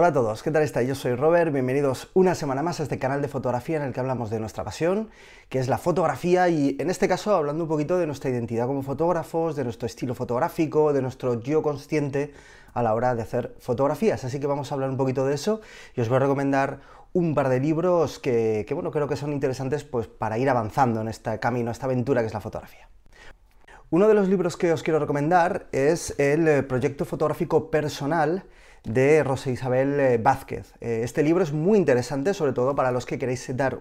Hola a todos, ¿qué tal estáis? Yo soy Robert, bienvenidos una semana más a este canal de fotografía en el que hablamos de nuestra pasión, que es la fotografía y en este caso hablando un poquito de nuestra identidad como fotógrafos, de nuestro estilo fotográfico, de nuestro yo consciente a la hora de hacer fotografías. Así que vamos a hablar un poquito de eso y os voy a recomendar un par de libros que, que bueno, creo que son interesantes pues, para ir avanzando en este camino, esta aventura que es la fotografía. Uno de los libros que os quiero recomendar es el eh, proyecto fotográfico personal de Rosa Isabel eh, Vázquez. Eh, este libro es muy interesante, sobre todo para los que queréis dar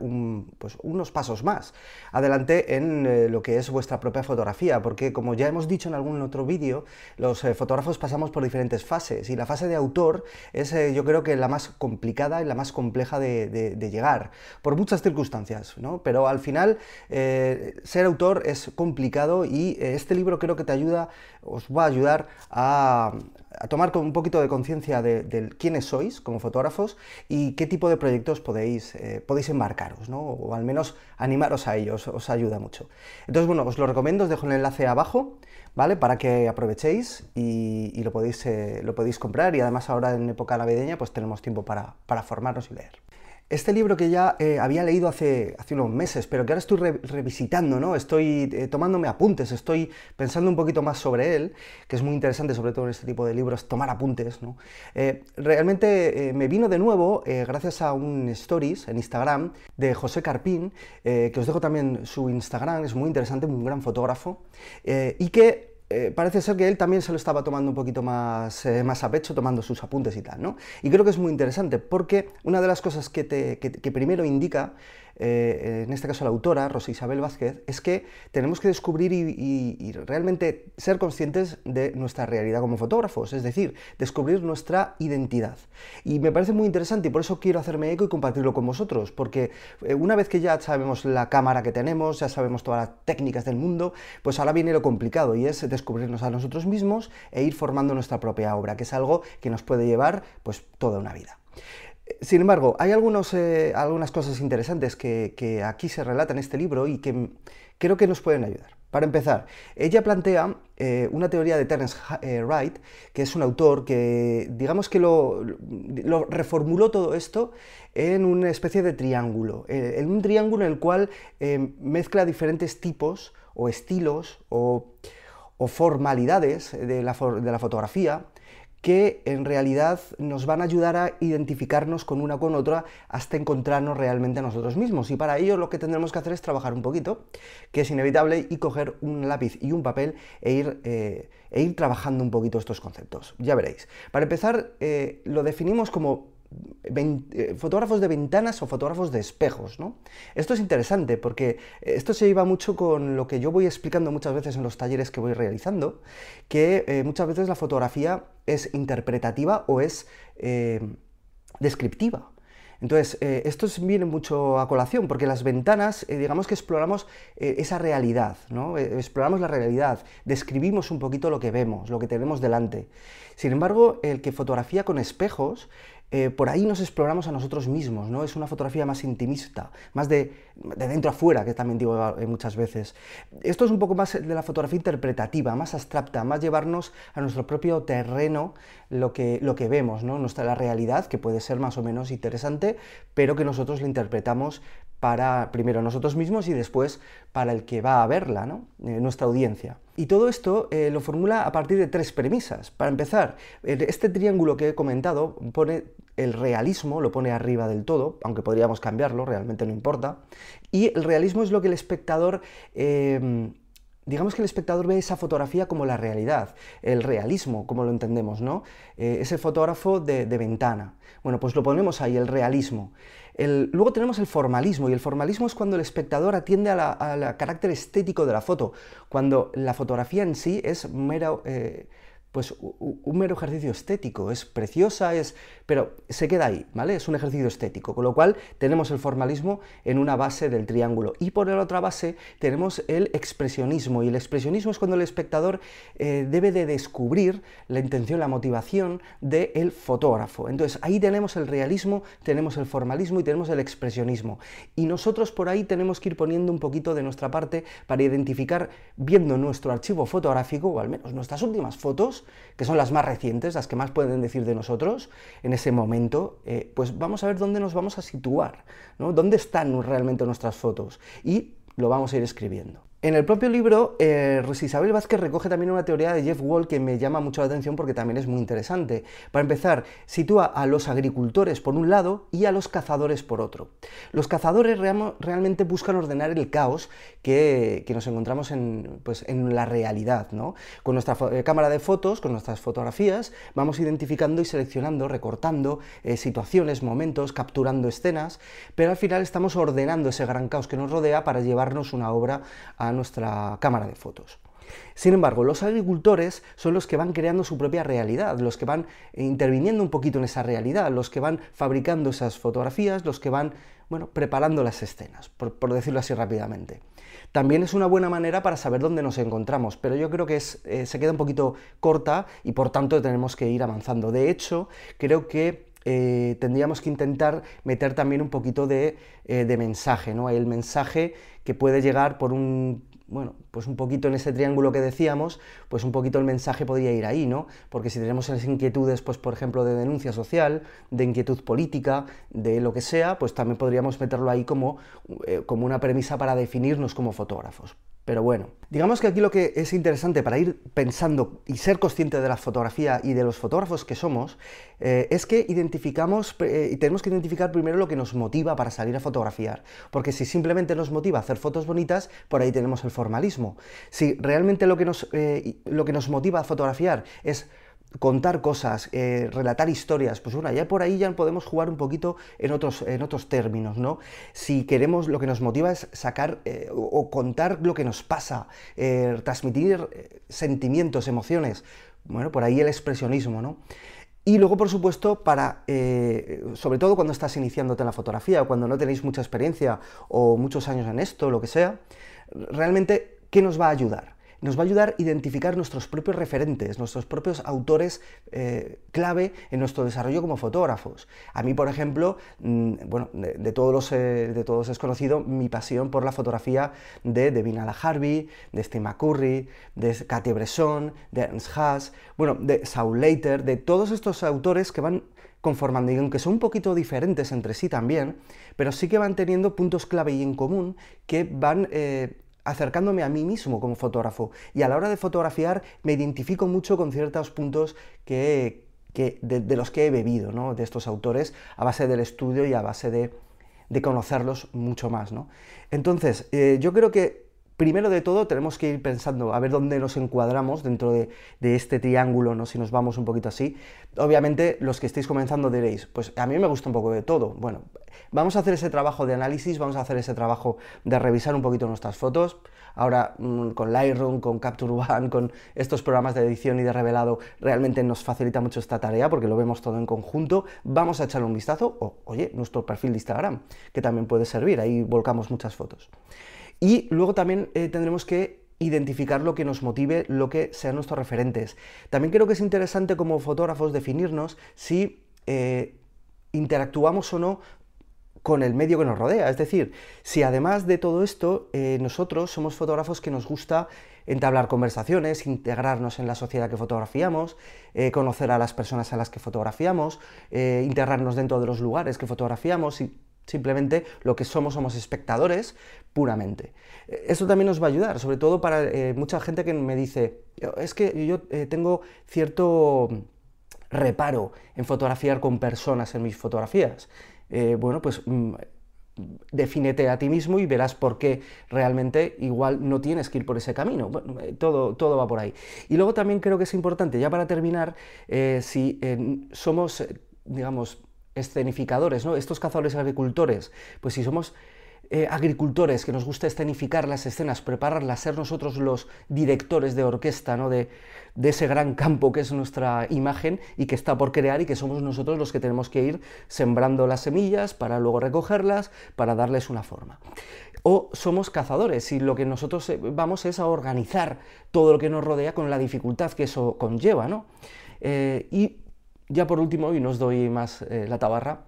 pues, unos pasos más adelante en eh, lo que es vuestra propia fotografía, porque como ya hemos dicho en algún otro vídeo, los fotógrafos pasamos por diferentes fases y la fase de autor es yo creo que la más complicada y la más compleja de, llegar, por muchas circunstancias, ¿no? pero al final ser autor es complicado y este libro creo que te ayuda, os va a ayudar a, a tomar un poquito de conciencia de, quiénes sois como fotógrafos y qué tipo de proyectos podéis, eh, podéis embarcaros, ¿no? o al menos animaros a ellos, os ayuda mucho. Entonces, bueno, os lo recomiendo, os dejo el enlace abajo, ¿vale? Para que aprovechéis y, lo, podéis, eh, lo podéis comprar y además ahora en época navideña pues tenemos tiempo para, para formarnos y leer. Este libro que ya eh, había leído hace, unos meses, pero que ahora estoy revisitando, ¿no? Estoy eh, tomándome apuntes, estoy pensando un poquito más sobre él, que es muy interesante, sobre todo en este tipo de libros, tomar apuntes, ¿no? Eh, realmente me vino de nuevo gracias a un stories en Instagram de José Carpín, que os dejo también su Instagram, es muy interesante, un gran fotógrafo, y que eh, parece ser que él también se lo estaba tomando un poquito más, eh, más a pecho, tomando sus apuntes y tal, ¿no? Y creo que es muy interesante porque una de las cosas que, te, que primero indica eh, en este caso la autora, Rosa Isabel Vázquez, es que tenemos que descubrir y, realmente ser conscientes de nuestra realidad como fotógrafos, es decir, descubrir nuestra identidad. Y me parece muy interesante y por eso quiero hacerme eco y compartirlo con vosotros, porque eh, una vez que ya sabemos la cámara que tenemos, ya sabemos todas las técnicas del mundo, pues ahora viene lo complicado y es descubrirnos a nosotros mismos e ir formando nuestra propia obra, que es algo que nos puede llevar pues toda una vida. Sin embargo, hay eh, algunas cosas interesantes que, aquí se relatan en este libro y que creo que nos pueden ayudar. Para empezar, ella plantea eh, una teoría de Terence eh, Wright, que es un autor que, digamos que lo, reformuló todo esto en una especie de triángulo, en un triángulo en el cual mezcla diferentes tipos o estilos o, formalidades de la fotografía que en realidad nos van a ayudar a identificarnos con una con otra hasta encontrarnos realmente a nosotros mismos. Y para ello lo que tendremos que hacer es trabajar un poquito, que es inevitable, y coger un lápiz y un papel e ir, eh, e ir trabajando un poquito estos conceptos. Ya veréis. Para empezar, eh, lo definimos como fotógrafos de ventanas o fotógrafos de espejos. ¿no? Esto es interesante porque esto se lleva mucho con lo que yo voy explicando muchas veces en los talleres que voy realizando, que eh, muchas veces la fotografía es interpretativa o es eh, descriptiva. Entonces, esto viene mucho a colación, porque las ventanas, digamos que exploramos esa realidad, ¿no? exploramos la realidad, describimos un poquito lo que vemos, lo que tenemos delante. Sin embargo, el que fotografía con espejos eh, por ahí nos exploramos a nosotros mismos, ¿no? Es una fotografía más intimista, más de, de dentro a fuera, que también digo eh, muchas veces. Esto es un poco más de la fotografía interpretativa, más abstracta, más llevarnos a nuestro propio terreno lo que, lo que vemos, ¿no? Nuestra la realidad, que puede ser más o menos interesante, pero que nosotros la interpretamos para primero nosotros mismos y después para el que va a verla, ¿no? Eh, nuestra audiencia. Y todo esto eh, lo formula a partir de tres premisas. Para empezar, este triángulo que he comentado pone el realismo, lo pone arriba del todo, aunque podríamos cambiarlo, realmente no importa. Y el realismo es lo que el espectador... Eh, digamos que el espectador ve esa fotografía como la realidad, el realismo, como lo entendemos, ¿no? Eh, ese fotógrafo de, ventana. Bueno, pues lo ponemos ahí, el realismo. luego tenemos el formalismo, y el formalismo es cuando el espectador atiende al carácter estético de la foto, cuando la fotografía en sí es mero... Eh, pues un mero ejercicio estético, es preciosa, es, pero se queda ahí, ¿vale? Es un ejercicio estético, con lo cual tenemos el formalismo en una base del triángulo y por la otra base tenemos el expresionismo y el expresionismo es cuando el espectador eh, debe de descubrir la intención, la motivación del fotógrafo. Entonces ahí tenemos el realismo, tenemos el formalismo y tenemos el expresionismo y nosotros por ahí tenemos que ir poniendo un poquito de nuestra parte para identificar, viendo nuestro archivo fotográfico o al menos nuestras últimas fotos, que son las más recientes, las que más pueden decir de nosotros en ese momento, eh, pues vamos a ver dónde nos vamos a situar, ¿no? dónde están realmente nuestras fotos y lo vamos a ir escribiendo. En el propio libro, eh, Isabel Vázquez recoge también una teoría de Jeff Wall que me llama mucho la atención porque también es muy interesante. Para empezar, sitúa a los agricultores por un lado y a los cazadores por otro. Los cazadores realmente buscan ordenar el caos que, nos encontramos en, pues, en, la realidad. ¿no? Con nuestra eh, cámara de fotos, con nuestras fotografías, vamos identificando y seleccionando, recortando eh, situaciones, momentos, capturando escenas, pero al final estamos ordenando ese gran caos que nos rodea para llevarnos una obra a nuestra cámara de fotos. Sin embargo, los agricultores son los que van creando su propia realidad, los que van interviniendo un poquito en esa realidad, los que van fabricando esas fotografías, los que van, bueno, preparando las escenas, por, decirlo así rápidamente. También es una buena manera para saber dónde nos encontramos, pero yo creo que eh, se queda un poquito corta y por tanto tenemos que ir avanzando. De hecho, creo que eh, tendríamos que intentar meter también un poquito de, eh, de mensaje, ¿no? El mensaje que puede llegar por un bueno, pues un poquito en ese triángulo que decíamos, pues un poquito el mensaje podría ir ahí, ¿no? Porque si tenemos esas inquietudes, pues por ejemplo, de denuncia social, de inquietud política, de lo que sea, pues también podríamos meterlo ahí como, eh, como una premisa para definirnos como fotógrafos. Pero bueno, digamos que aquí lo que es interesante para ir pensando y ser consciente de la fotografía y de los fotógrafos que somos, eh, es que identificamos eh, y tenemos que identificar primero lo que nos motiva para salir a fotografiar. Porque si simplemente nos motiva hacer fotos bonitas, por ahí tenemos el formalismo. Si realmente lo que nos, eh, lo que nos motiva a fotografiar es contar cosas, eh, relatar historias, pues bueno, ya por ahí ya podemos jugar un poquito en otros, en otros términos, ¿no? Si queremos, lo que nos motiva es sacar eh, o contar lo que nos pasa, eh, transmitir sentimientos, emociones, bueno, por ahí el expresionismo, ¿no? Y luego, por supuesto, para, sobre todo cuando estás iniciándote en la fotografía, cuando no tenéis mucha experiencia o muchos años en esto, lo que sea, realmente, ¿qué nos va a ayudar? Nos va a ayudar a identificar nuestros propios referentes, nuestros propios autores eh, clave en nuestro desarrollo como fotógrafos. A mí, por ejemplo, mm, bueno, de, todos los, eh, de todos es conocido mi pasión por la fotografía de Devin Harvey, de Steve McCurry, de Katia Bresson, de Ernst Haas, bueno, de Saul Leiter, de todos estos autores que van conformando, y aunque son un poquito diferentes entre sí también, pero sí que van teniendo puntos clave y en común que van eh, acercándome a mí mismo como fotógrafo. Y a la hora de fotografiar me identifico mucho con ciertos puntos que, de, los que he bebido, ¿no? de estos autores, a base del estudio y a base de, conocerlos mucho más. ¿no? Entonces, eh, yo creo que primero de todo tenemos que ir pensando a ver dónde nos encuadramos dentro de, este triángulo, ¿no? si nos vamos un poquito así. Obviamente los que estéis comenzando diréis, pues a mí me gusta un poco de todo. Bueno, vamos a hacer ese trabajo de análisis, vamos a hacer ese trabajo de revisar un poquito nuestras fotos. Ahora mm, con Lightroom, con Capture One, con estos programas de edición y de revelado, realmente nos facilita mucho esta tarea porque lo vemos todo en conjunto. Vamos a echarle un vistazo, o oye, nuestro perfil de Instagram, que también puede servir, ahí volcamos muchas fotos. Y luego también eh, tendremos que identificar lo que nos motive, lo que sean nuestros referentes. También creo que es interesante como fotógrafos definirnos si eh, interactuamos o no con el medio que nos rodea. Es decir, si además de todo esto, eh, nosotros somos fotógrafos que nos gusta entablar conversaciones, integrarnos en la sociedad que fotografiamos, conocer a las personas a las que fotografiamos, integrarnos dentro de los lugares que fotografiamos Simplemente lo que somos somos espectadores puramente. Eso también nos va a ayudar, sobre todo para eh, mucha gente que me dice, es que yo eh, tengo cierto reparo en fotografiar con personas en mis fotografías. Eh, bueno, pues mm, defínete a ti mismo y verás por qué realmente igual no tienes que ir por ese camino. Eh, todo, todo va por ahí. Y luego también creo que es importante, ya para terminar, eh, si somos, digamos, escenificadores, ¿no? Estos cazadores agricultores, pues si somos eh, agricultores que nos gusta escenificar las escenas, prepararlas, ser nosotros los directores de orquesta ¿no? de, ese gran campo que es nuestra imagen y que está por crear y que somos nosotros los que tenemos que ir sembrando las semillas para luego recogerlas, para darles una forma. O somos cazadores y lo que nosotros eh, vamos es a organizar todo lo que nos rodea con la dificultad que eso conlleva. ¿no? Eh, y ya por último, y no os doy más la tabarra,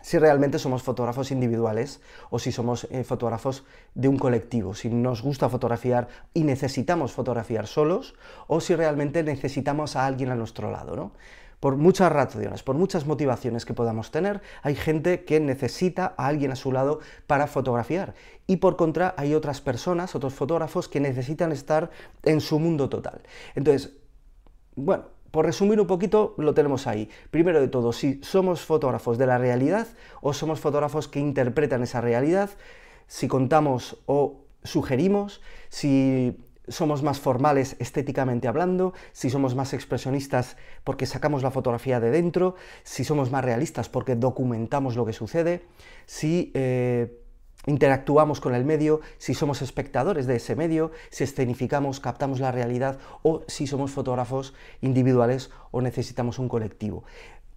si realmente somos fotógrafos individuales o si somos eh, fotógrafos de un colectivo, si nos gusta fotografiar y necesitamos fotografiar solos o si realmente necesitamos a alguien a nuestro lado, ¿no? Por muchas razones, por muchas motivaciones que podamos tener, hay gente que necesita a alguien a su lado para fotografiar. Y por contra, hay otras personas, otros fotógrafos que necesitan estar en su mundo total. Entonces, bueno, por resumir un poquito, lo tenemos ahí. Primero de todo, si somos fotógrafos de la realidad o somos fotógrafos que interpretan esa realidad, si contamos o sugerimos, si somos más formales estéticamente hablando, si somos más expresionistas porque sacamos la fotografía de dentro, si somos más realistas porque documentamos lo que sucede, si... Eh, interactuamos con el medio, si somos espectadores de ese medio, si escenificamos, captamos la realidad o si somos fotógrafos individuales o necesitamos un colectivo.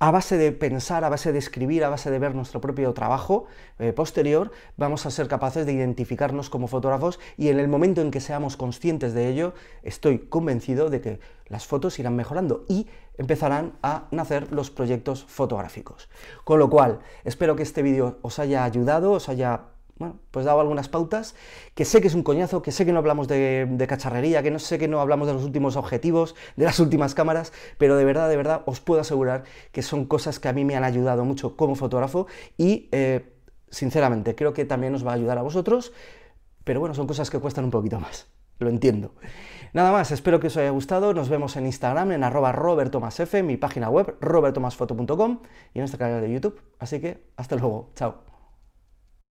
A base de pensar, a base de escribir, a base de ver nuestro propio trabajo eh, posterior, vamos a ser capaces de identificarnos como fotógrafos y en el momento en que seamos conscientes de ello, estoy convencido de que las fotos irán mejorando y empezarán a nacer los proyectos fotográficos. Con lo cual, espero que este vídeo os haya ayudado, os haya bueno, pues dado algunas pautas, que sé que es un coñazo, que sé que no hablamos de, cacharrería, que no sé que no hablamos de los últimos objetivos, de las últimas cámaras, pero de verdad, de verdad, os puedo asegurar que son cosas que a mí me han ayudado mucho como fotógrafo y, eh, sinceramente, creo que también os va a ayudar a vosotros, pero bueno, son cosas que cuestan un poquito más, lo entiendo. Nada más, espero que os haya gustado, nos vemos en Instagram, en arroba robertomasf, mi página web, robertomasfoto.com y en nuestro canal de YouTube, así que hasta luego, chao.